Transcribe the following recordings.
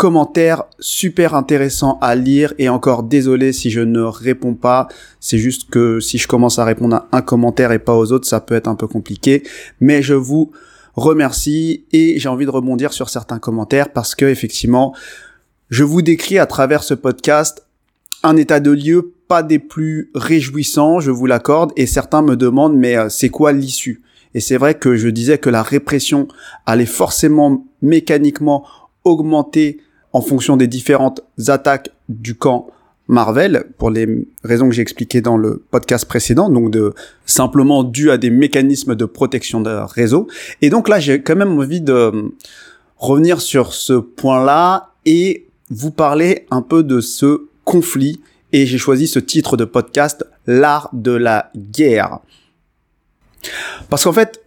commentaires super intéressants à lire et encore désolé si je ne réponds pas. C'est juste que si je commence à répondre à un commentaire et pas aux autres, ça peut être un peu compliqué. Mais je vous remercie et j'ai envie de rebondir sur certains commentaires parce que effectivement, je vous décris à travers ce podcast un état de lieu pas des plus réjouissants, je vous l'accorde, et certains me demandent mais euh, c'est quoi l'issue? Et c'est vrai que je disais que la répression allait forcément mécaniquement augmenter en fonction des différentes attaques du camp Marvel, pour les raisons que j'ai expliquées dans le podcast précédent, donc de simplement dû à des mécanismes de protection de réseau. Et donc là, j'ai quand même envie de revenir sur ce point-là et vous parler un peu de ce conflit. Et j'ai choisi ce titre de podcast, L'art de la guerre. Parce qu'en fait,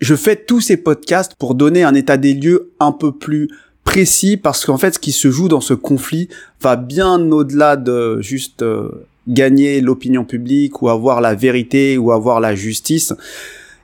je fais tous ces podcasts pour donner un état des lieux un peu plus précis parce qu'en fait ce qui se joue dans ce conflit va bien au-delà de juste euh, gagner l'opinion publique ou avoir la vérité ou avoir la justice.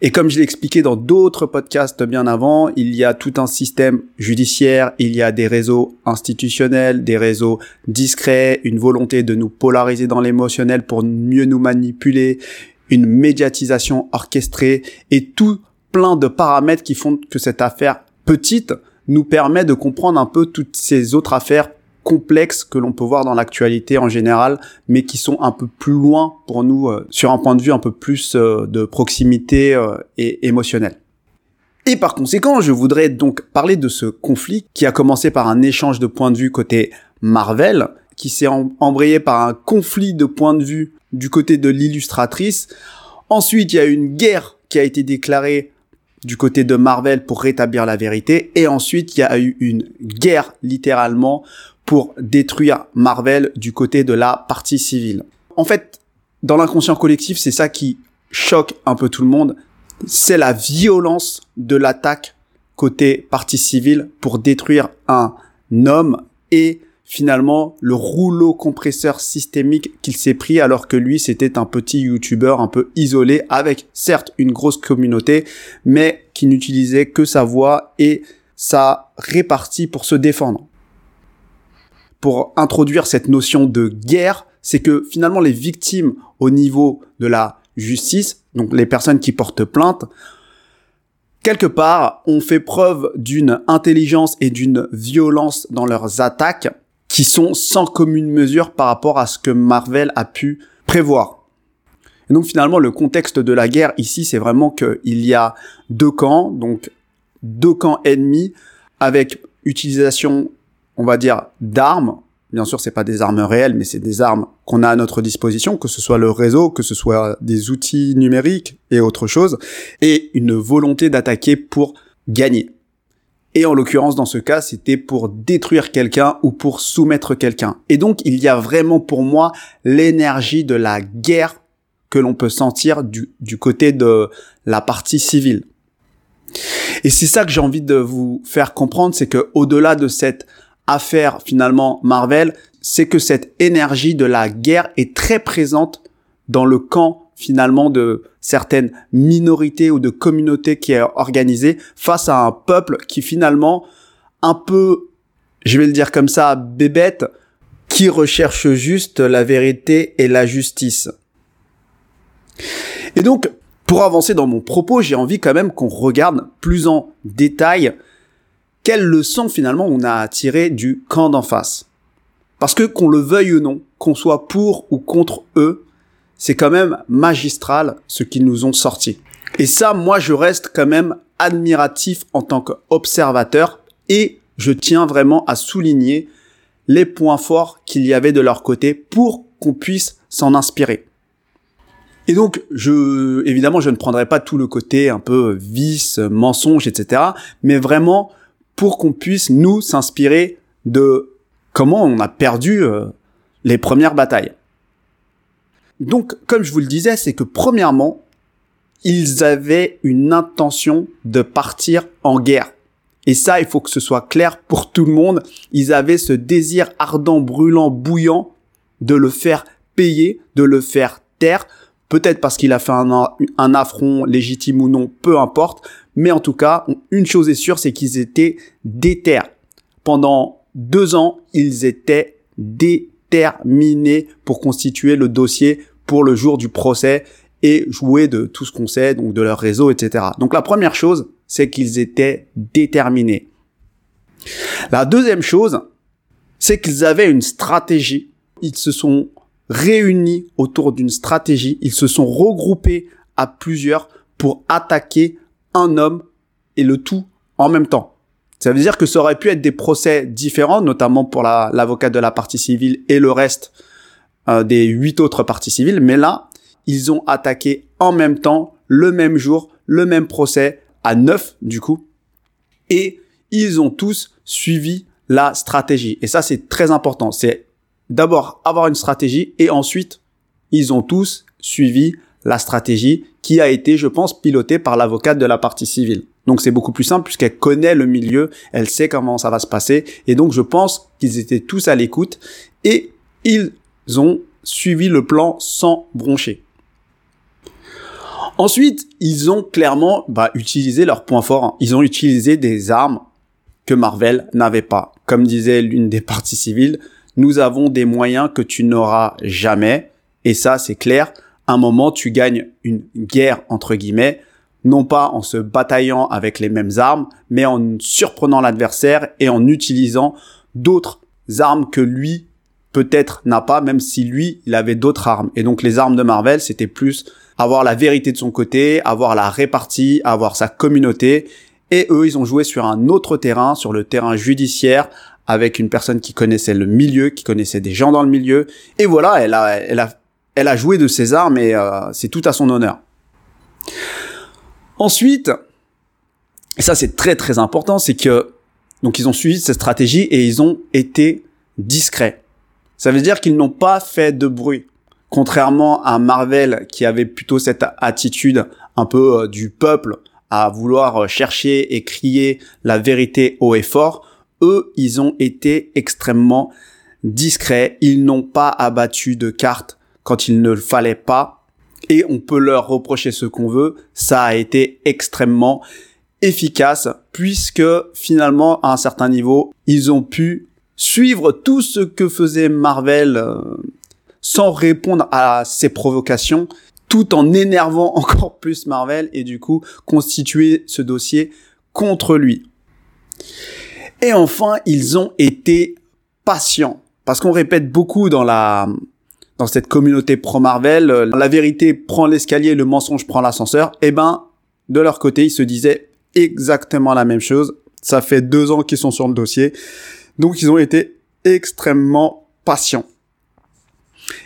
Et comme je l'ai expliqué dans d'autres podcasts bien avant, il y a tout un système judiciaire, il y a des réseaux institutionnels, des réseaux discrets, une volonté de nous polariser dans l'émotionnel pour mieux nous manipuler, une médiatisation orchestrée et tout plein de paramètres qui font que cette affaire petite nous permet de comprendre un peu toutes ces autres affaires complexes que l'on peut voir dans l'actualité en général, mais qui sont un peu plus loin pour nous euh, sur un point de vue un peu plus euh, de proximité euh, et émotionnel. Et par conséquent, je voudrais donc parler de ce conflit qui a commencé par un échange de points de vue côté Marvel, qui s'est embrayé par un conflit de points de vue du côté de l'illustratrice. Ensuite, il y a une guerre qui a été déclarée du côté de Marvel pour rétablir la vérité. Et ensuite, il y a eu une guerre littéralement pour détruire Marvel du côté de la partie civile. En fait, dans l'inconscient collectif, c'est ça qui choque un peu tout le monde. C'est la violence de l'attaque côté partie civile pour détruire un homme et finalement le rouleau compresseur systémique qu'il s'est pris alors que lui c'était un petit youtubeur un peu isolé avec certes une grosse communauté mais qui n'utilisait que sa voix et sa répartie pour se défendre. Pour introduire cette notion de guerre, c'est que finalement les victimes au niveau de la justice, donc les personnes qui portent plainte, quelque part ont fait preuve d'une intelligence et d'une violence dans leurs attaques qui sont sans commune mesure par rapport à ce que Marvel a pu prévoir. Et donc finalement, le contexte de la guerre ici, c'est vraiment qu'il y a deux camps, donc deux camps ennemis avec utilisation, on va dire, d'armes. Bien sûr, c'est pas des armes réelles, mais c'est des armes qu'on a à notre disposition, que ce soit le réseau, que ce soit des outils numériques et autre chose, et une volonté d'attaquer pour gagner. Et en l'occurrence, dans ce cas, c'était pour détruire quelqu'un ou pour soumettre quelqu'un. Et donc, il y a vraiment pour moi l'énergie de la guerre que l'on peut sentir du, côté de la partie civile. Et c'est ça que j'ai envie de vous faire comprendre, c'est que au-delà de cette affaire finalement Marvel, c'est que cette énergie de la guerre est très présente dans le camp finalement de certaines minorités ou de communautés qui est organisée face à un peuple qui finalement un peu, je vais le dire comme ça, bébête, qui recherche juste la vérité et la justice. Et donc, pour avancer dans mon propos, j'ai envie quand même qu'on regarde plus en détail quelles leçons finalement on a à du camp d'en face. Parce que qu'on le veuille ou non, qu'on soit pour ou contre eux, c'est quand même magistral ce qu'ils nous ont sorti. Et ça, moi, je reste quand même admiratif en tant qu'observateur et je tiens vraiment à souligner les points forts qu'il y avait de leur côté pour qu'on puisse s'en inspirer. Et donc, évidemment, je ne prendrai pas tout le côté un peu vice, mensonge, etc., mais vraiment pour qu'on puisse nous s'inspirer de comment on a perdu euh, les premières batailles. Donc, comme je vous le disais, c'est que premièrement, ils avaient une intention de partir en guerre. Et ça, il faut que ce soit clair pour tout le monde. Ils avaient ce désir ardent, brûlant, bouillant de le faire payer, de le faire taire. Peut-être parce qu'il a fait un, affront légitime ou non, peu importe. Mais en tout cas, une chose est sûre, c'est qu'ils étaient déter. Pendant deux ans, ils étaient déterminés pour constituer le dossier pour le jour du procès et jouer de tout ce qu'on sait, donc de leur réseau, etc. Donc la première chose, c'est qu'ils étaient déterminés. La deuxième chose, c'est qu'ils avaient une stratégie. Ils se sont réunis autour d'une stratégie. Ils se sont regroupés à plusieurs pour attaquer un homme et le tout en même temps. Ça veut dire que ça aurait pu être des procès différents, notamment pour l'avocat de la partie civile et le reste euh, des huit autres parties civiles. Mais là, ils ont attaqué en même temps, le même jour, le même procès, à neuf du coup, et ils ont tous suivi la stratégie. Et ça, c'est très important. C'est d'abord avoir une stratégie et ensuite, ils ont tous suivi la stratégie qui a été, je pense, pilotée par l'avocate de la partie civile. Donc c'est beaucoup plus simple puisqu'elle connaît le milieu, elle sait comment ça va se passer. Et donc je pense qu'ils étaient tous à l'écoute et ils ont suivi le plan sans broncher. Ensuite, ils ont clairement bah, utilisé leurs points forts. Ils ont utilisé des armes que Marvel n'avait pas. Comme disait l'une des parties civiles, nous avons des moyens que tu n'auras jamais. Et ça, c'est clair. un moment, tu gagnes une guerre, entre guillemets, non pas en se bataillant avec les mêmes armes, mais en surprenant l'adversaire et en utilisant d'autres armes que lui peut-être n'a pas, même si lui, il avait d'autres armes. Et donc les armes de Marvel, c'était plus avoir la vérité de son côté, avoir la répartie, avoir sa communauté. Et eux, ils ont joué sur un autre terrain, sur le terrain judiciaire, avec une personne qui connaissait le milieu, qui connaissait des gens dans le milieu. Et voilà, elle a, elle a, elle a joué de ses armes et euh, c'est tout à son honneur. Ensuite, et ça c'est très très important, c'est que donc ils ont suivi cette stratégie et ils ont été discrets. Ça veut dire qu'ils n'ont pas fait de bruit. Contrairement à Marvel qui avait plutôt cette attitude un peu euh, du peuple à vouloir euh, chercher et crier la vérité haut et fort, eux, ils ont été extrêmement discrets. Ils n'ont pas abattu de cartes quand il ne le fallait pas. Et on peut leur reprocher ce qu'on veut. Ça a été extrêmement efficace puisque finalement, à un certain niveau, ils ont pu suivre tout ce que faisait Marvel euh, sans répondre à ses provocations, tout en énervant encore plus Marvel et du coup constituer ce dossier contre lui. Et enfin, ils ont été patients. Parce qu'on répète beaucoup dans la, dans cette communauté pro-Marvel, euh, la vérité prend l'escalier, le mensonge prend l'ascenseur. Eh ben, de leur côté, ils se disaient exactement la même chose. Ça fait deux ans qu'ils sont sur le dossier. Donc, ils ont été extrêmement patients.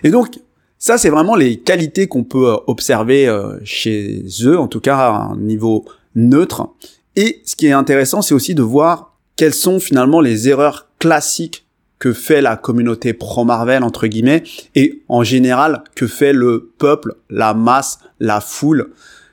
Et donc, ça, c'est vraiment les qualités qu'on peut euh, observer euh, chez eux, en tout cas à un niveau neutre. Et ce qui est intéressant, c'est aussi de voir quelles sont finalement les erreurs classiques que fait la communauté pro-Marvel, entre guillemets, et en général, que fait le peuple, la masse, la foule,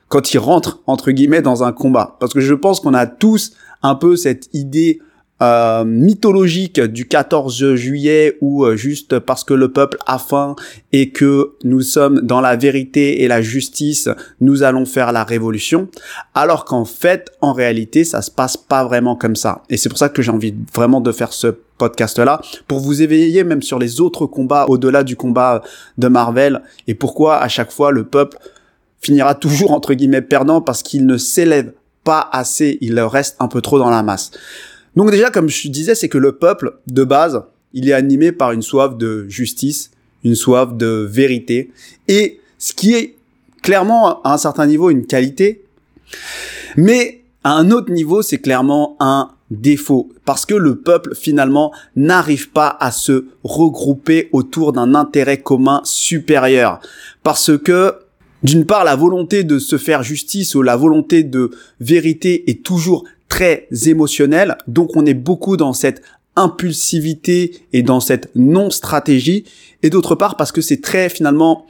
quand ils rentrent, entre guillemets, dans un combat. Parce que je pense qu'on a tous un peu cette idée euh, mythologique du 14 juillet ou euh, juste parce que le peuple a faim et que nous sommes dans la vérité et la justice, nous allons faire la révolution, alors qu'en fait, en réalité, ça se passe pas vraiment comme ça. Et c'est pour ça que j'ai envie vraiment de faire ce podcast-là, pour vous éveiller même sur les autres combats au-delà du combat de Marvel, et pourquoi à chaque fois le peuple finira toujours entre guillemets perdant parce qu'il ne s'élève pas assez, il reste un peu trop dans la masse. Donc déjà, comme je disais, c'est que le peuple, de base, il est animé par une soif de justice, une soif de vérité, et ce qui est clairement à un certain niveau une qualité, mais à un autre niveau, c'est clairement un défaut, parce que le peuple finalement n'arrive pas à se regrouper autour d'un intérêt commun supérieur, parce que d'une part, la volonté de se faire justice ou la volonté de vérité est toujours très émotionnel, donc on est beaucoup dans cette impulsivité et dans cette non-stratégie, et d'autre part parce que c'est très finalement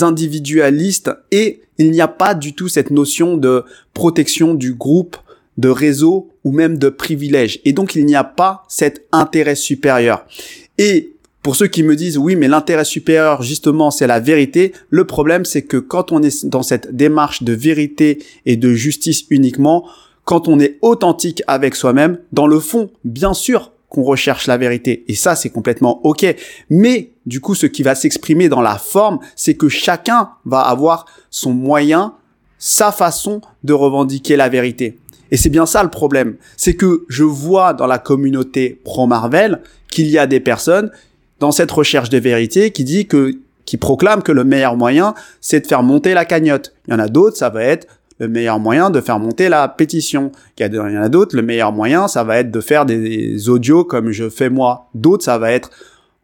individualistes et il n'y a pas du tout cette notion de protection du groupe, de réseau ou même de privilège. Et donc il n'y a pas cet intérêt supérieur. Et pour ceux qui me disent oui mais l'intérêt supérieur justement c'est la vérité, le problème c'est que quand on est dans cette démarche de vérité et de justice uniquement, quand on est authentique avec soi-même, dans le fond, bien sûr qu'on recherche la vérité. Et ça, c'est complètement OK. Mais du coup, ce qui va s'exprimer dans la forme, c'est que chacun va avoir son moyen, sa façon de revendiquer la vérité. Et c'est bien ça le problème. C'est que je vois dans la communauté pro-Marvel qu'il y a des personnes dans cette recherche de vérité qui dit que qui proclament que le meilleur moyen, c'est de faire monter la cagnotte. Il y en a d'autres, ça va être le meilleur moyen de faire monter la pétition. Il y en a d'autres, le meilleur moyen, ça va être de faire des audios comme je fais moi. D'autres, ça va être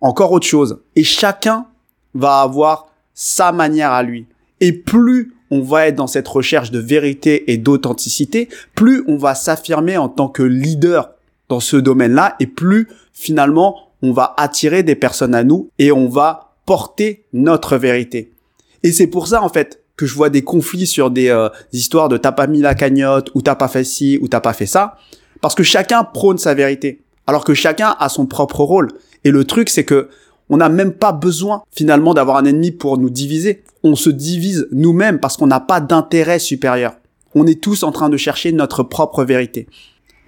encore autre chose. Et chacun va avoir sa manière à lui. Et plus on va être dans cette recherche de vérité et d'authenticité, plus on va s'affirmer en tant que leader dans ce domaine-là, et plus finalement on va attirer des personnes à nous et on va porter notre vérité. Et c'est pour ça en fait que je vois des conflits sur des, euh, histoires de t'as pas mis la cagnotte ou t'as pas fait ci ou t'as pas fait ça, parce que chacun prône sa vérité, alors que chacun a son propre rôle. Et le truc, c'est que on n'a même pas besoin finalement d'avoir un ennemi pour nous diviser. On se divise nous-mêmes parce qu'on n'a pas d'intérêt supérieur. On est tous en train de chercher notre propre vérité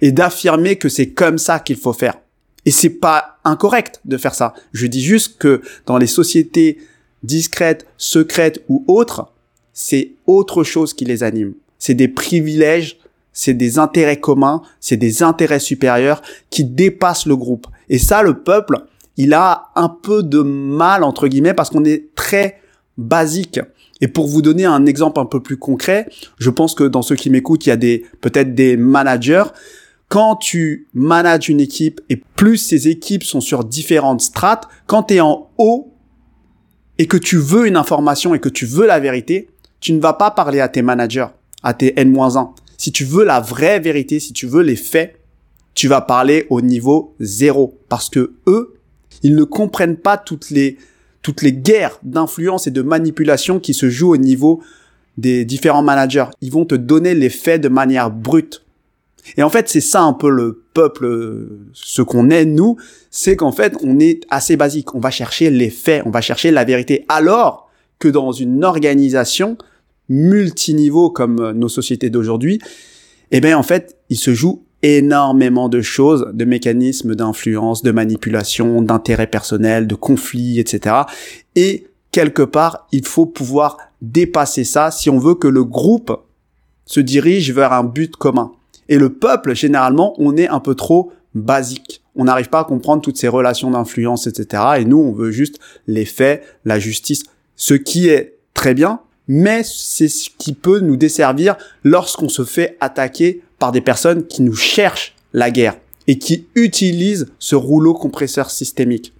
et d'affirmer que c'est comme ça qu'il faut faire. Et c'est pas incorrect de faire ça. Je dis juste que dans les sociétés discrètes, secrètes ou autres, c'est autre chose qui les anime. C'est des privilèges, c'est des intérêts communs, c'est des intérêts supérieurs qui dépassent le groupe. Et ça, le peuple, il a un peu de mal, entre guillemets, parce qu'on est très basique. Et pour vous donner un exemple un peu plus concret, je pense que dans ceux qui m'écoutent, il y a des, peut-être des managers. Quand tu manages une équipe et plus ces équipes sont sur différentes strates, quand tu es en haut et que tu veux une information et que tu veux la vérité, tu ne vas pas parler à tes managers, à tes N-1. Si tu veux la vraie vérité, si tu veux les faits, tu vas parler au niveau zéro. Parce que eux, ils ne comprennent pas toutes les, toutes les guerres d'influence et de manipulation qui se jouent au niveau des différents managers. Ils vont te donner les faits de manière brute. Et en fait, c'est ça un peu le peuple, ce qu'on est nous, c'est qu'en fait, on est assez basique. On va chercher les faits, on va chercher la vérité. Alors que dans une organisation, multiniveau comme euh, nos sociétés d'aujourd'hui, eh bien en fait, il se joue énormément de choses, de mécanismes d'influence, de manipulation, d'intérêts personnels, de conflits, etc. Et quelque part, il faut pouvoir dépasser ça si on veut que le groupe se dirige vers un but commun. Et le peuple, généralement, on est un peu trop basique. On n'arrive pas à comprendre toutes ces relations d'influence, etc. Et nous, on veut juste les faits, la justice, ce qui est très bien, mais c'est ce qui peut nous desservir lorsqu'on se fait attaquer par des personnes qui nous cherchent la guerre et qui utilisent ce rouleau compresseur systémique.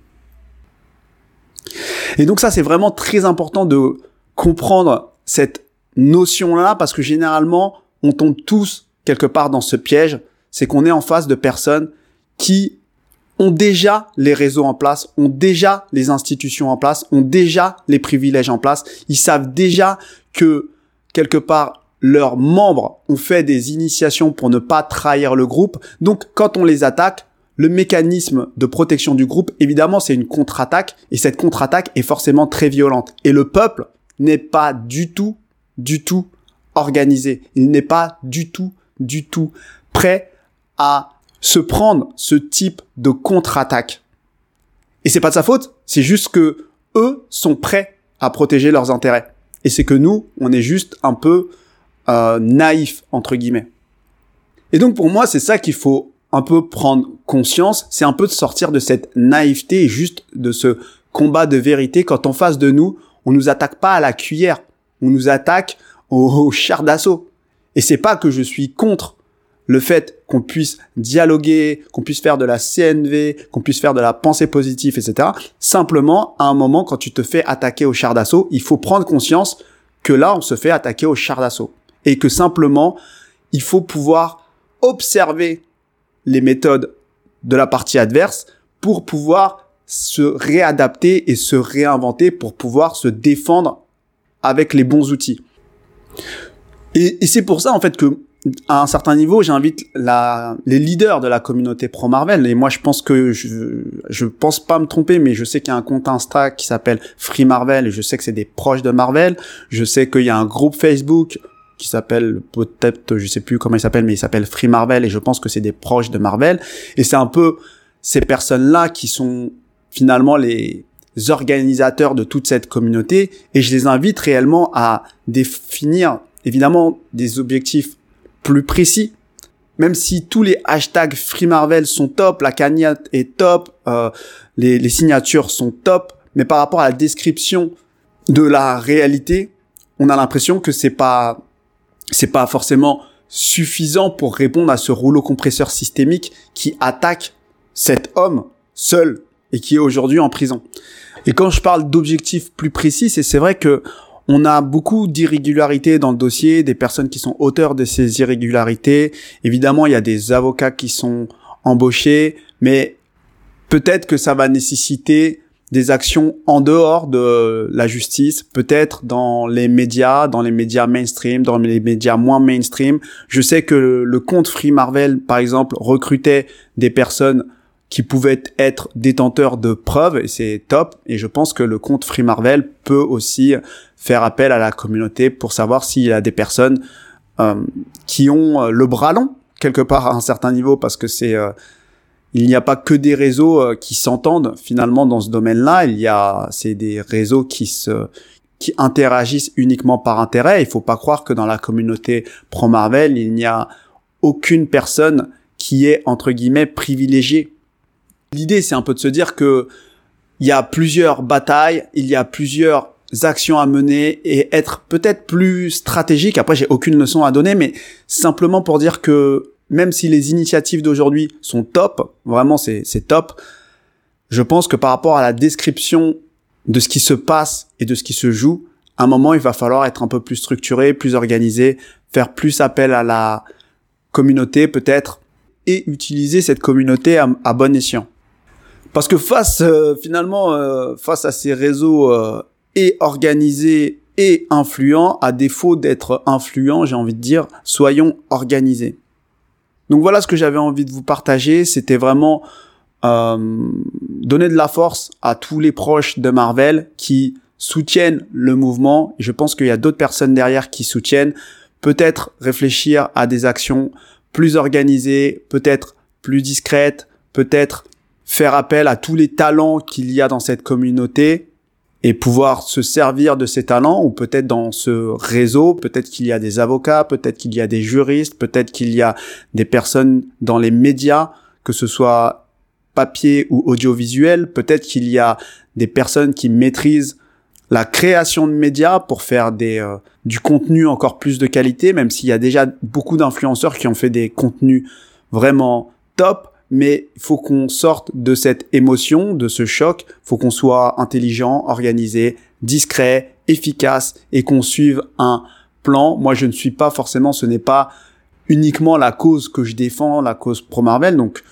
Et donc ça, c'est vraiment très important de comprendre cette notion-là parce que généralement, on tombe tous quelque part dans ce piège, c'est qu'on est en face de personnes qui ont déjà les réseaux en place, ont déjà les institutions en place, ont déjà les privilèges en place. Ils savent déjà que quelque part leurs membres ont fait des initiations pour ne pas trahir le groupe. Donc quand on les attaque, le mécanisme de protection du groupe, évidemment, c'est une contre-attaque et cette contre-attaque est forcément très violente. Et le peuple n'est pas du tout, du tout organisé. Il n'est pas du tout, du tout prêt à se prendre ce type de contre-attaque. Et c'est pas de sa faute, c'est juste que eux sont prêts à protéger leurs intérêts. Et c'est que nous, on est juste un peu euh, naïf entre guillemets. Et donc pour moi, c'est ça qu'il faut un peu prendre conscience, c'est un peu de sortir de cette naïveté et juste de ce combat de vérité quand en face de nous, on nous attaque pas à la cuillère, on nous attaque au, au char d'assaut. Et c'est pas que je suis contre le fait qu'on puisse dialoguer, qu'on puisse faire de la CNV, qu'on puisse faire de la pensée positive, etc. Simplement, à un moment, quand tu te fais attaquer au char d'assaut, il faut prendre conscience que là, on se fait attaquer au char d'assaut. Et que simplement, il faut pouvoir observer les méthodes de la partie adverse pour pouvoir se réadapter et se réinventer pour pouvoir se défendre avec les bons outils. Et, et c'est pour ça en fait que à un certain niveau, j'invite la, les leaders de la communauté pro Marvel. Et moi, je pense que je, je pense pas me tromper, mais je sais qu'il y a un compte Insta qui s'appelle Free Marvel et je sais que c'est des proches de Marvel. Je sais qu'il y a un groupe Facebook qui s'appelle peut-être, je sais plus comment il s'appelle, mais il s'appelle Free Marvel et je pense que c'est des proches de Marvel. Et c'est un peu ces personnes-là qui sont finalement les organisateurs de toute cette communauté et je les invite réellement à définir évidemment des objectifs plus précis. Même si tous les hashtags Free Marvel sont top, la cagnotte est top, euh, les, les signatures sont top, mais par rapport à la description de la réalité, on a l'impression que c'est pas c'est pas forcément suffisant pour répondre à ce rouleau compresseur systémique qui attaque cet homme seul et qui est aujourd'hui en prison. Et quand je parle d'objectifs plus précis, c'est vrai que on a beaucoup d'irrégularités dans le dossier, des personnes qui sont auteurs de ces irrégularités. Évidemment, il y a des avocats qui sont embauchés, mais peut-être que ça va nécessiter des actions en dehors de la justice, peut-être dans les médias, dans les médias mainstream, dans les médias moins mainstream. Je sais que le, compte Free Marvel, par exemple, recrutait des personnes qui pouvaient être détenteurs de preuves et c'est top. Et je pense que le compte Free Marvel peut aussi faire appel à la communauté pour savoir s'il y a des personnes euh, qui ont euh, le bras long quelque part à un certain niveau parce que c'est euh, il n'y a pas que des réseaux euh, qui s'entendent finalement dans ce domaine-là. Il y a, c'est des réseaux qui se, qui interagissent uniquement par intérêt. Il faut pas croire que dans la communauté pro Marvel, il n'y a aucune personne qui est entre guillemets privilégiée. L'idée, c'est un peu de se dire que il y a plusieurs batailles, il y a plusieurs actions à mener et être peut-être plus stratégique. Après, j'ai aucune leçon à donner, mais simplement pour dire que même si les initiatives d'aujourd'hui sont top, vraiment c'est top, je pense que par rapport à la description de ce qui se passe et de ce qui se joue, à un moment, il va falloir être un peu plus structuré, plus organisé, faire plus appel à la communauté peut-être, et utiliser cette communauté à, bon escient. Parce que face, euh, finalement, euh, face à ces réseaux euh, et organisés et influents, à défaut d'être influents, j'ai envie de dire, soyons organisés. Donc voilà ce que j'avais envie de vous partager. C'était vraiment euh, donner de la force à tous les proches de Marvel qui soutiennent le mouvement. Je pense qu'il y a d'autres personnes derrière qui soutiennent. Peut-être réfléchir à des actions plus organisées, peut-être plus discrètes, peut-être faire appel à tous les talents qu'il y a dans cette communauté et pouvoir se servir de ces talents ou peut-être dans ce réseau, peut-être qu'il y a des avocats, peut-être qu'il y a des juristes, peut-être qu'il y a des personnes dans les médias, que ce soit papier ou audiovisuel, peut-être qu'il y a des personnes qui maîtrisent la création de médias pour faire des euh, du contenu encore plus de qualité, même s'il y a déjà beaucoup d'influenceurs qui ont fait des contenus vraiment top, mais il faut qu'on sorte de cette émotion, de ce choc, faut qu'on soit intelligent, organisé, discret, efficace et qu'on suive un plan. Moi, je ne suis pas forcément, ce n'est pas uniquement la cause que je défends, la cause pro Marvel. Donc,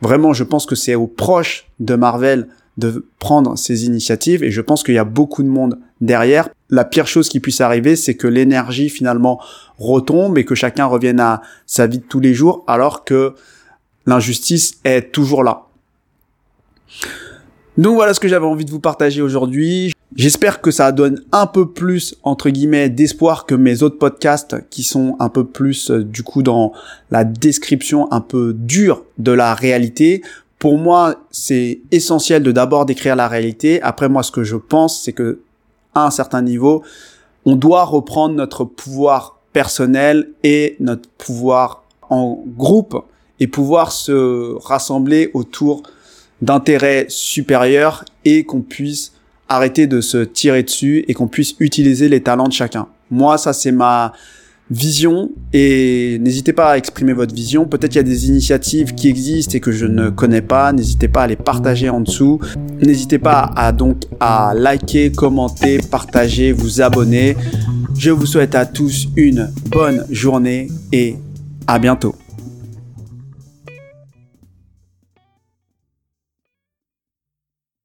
vraiment, je pense que c'est aux proches de Marvel de prendre ces initiatives et je pense qu'il y a beaucoup de monde derrière. La pire chose qui puisse arriver, c'est que l'énergie finalement retombe et que chacun revienne à sa vie de tous les jours alors que l'injustice est toujours là. Donc voilà ce que j'avais envie de vous partager aujourd'hui. J'espère que ça donne un peu plus, entre guillemets, d'espoir que mes autres podcasts qui sont un peu plus, euh, du coup, dans la description un peu dure de la réalité. Pour moi, c'est essentiel de d'abord décrire la réalité. Après, moi, ce que je pense, c'est que, à un certain niveau, on doit reprendre notre pouvoir personnel et notre pouvoir en groupe et pouvoir se rassembler autour d'intérêts supérieurs et qu'on puisse arrêter de se tirer dessus et qu'on puisse utiliser les talents de chacun. Moi, ça c'est ma vision et n'hésitez pas à exprimer votre vision. Peut-être il y a des initiatives qui existent et que je ne connais pas. N'hésitez pas à les partager en dessous. N'hésitez pas à donc à liker, commenter, partager, vous abonner. Je vous souhaite à tous une bonne journée et à bientôt.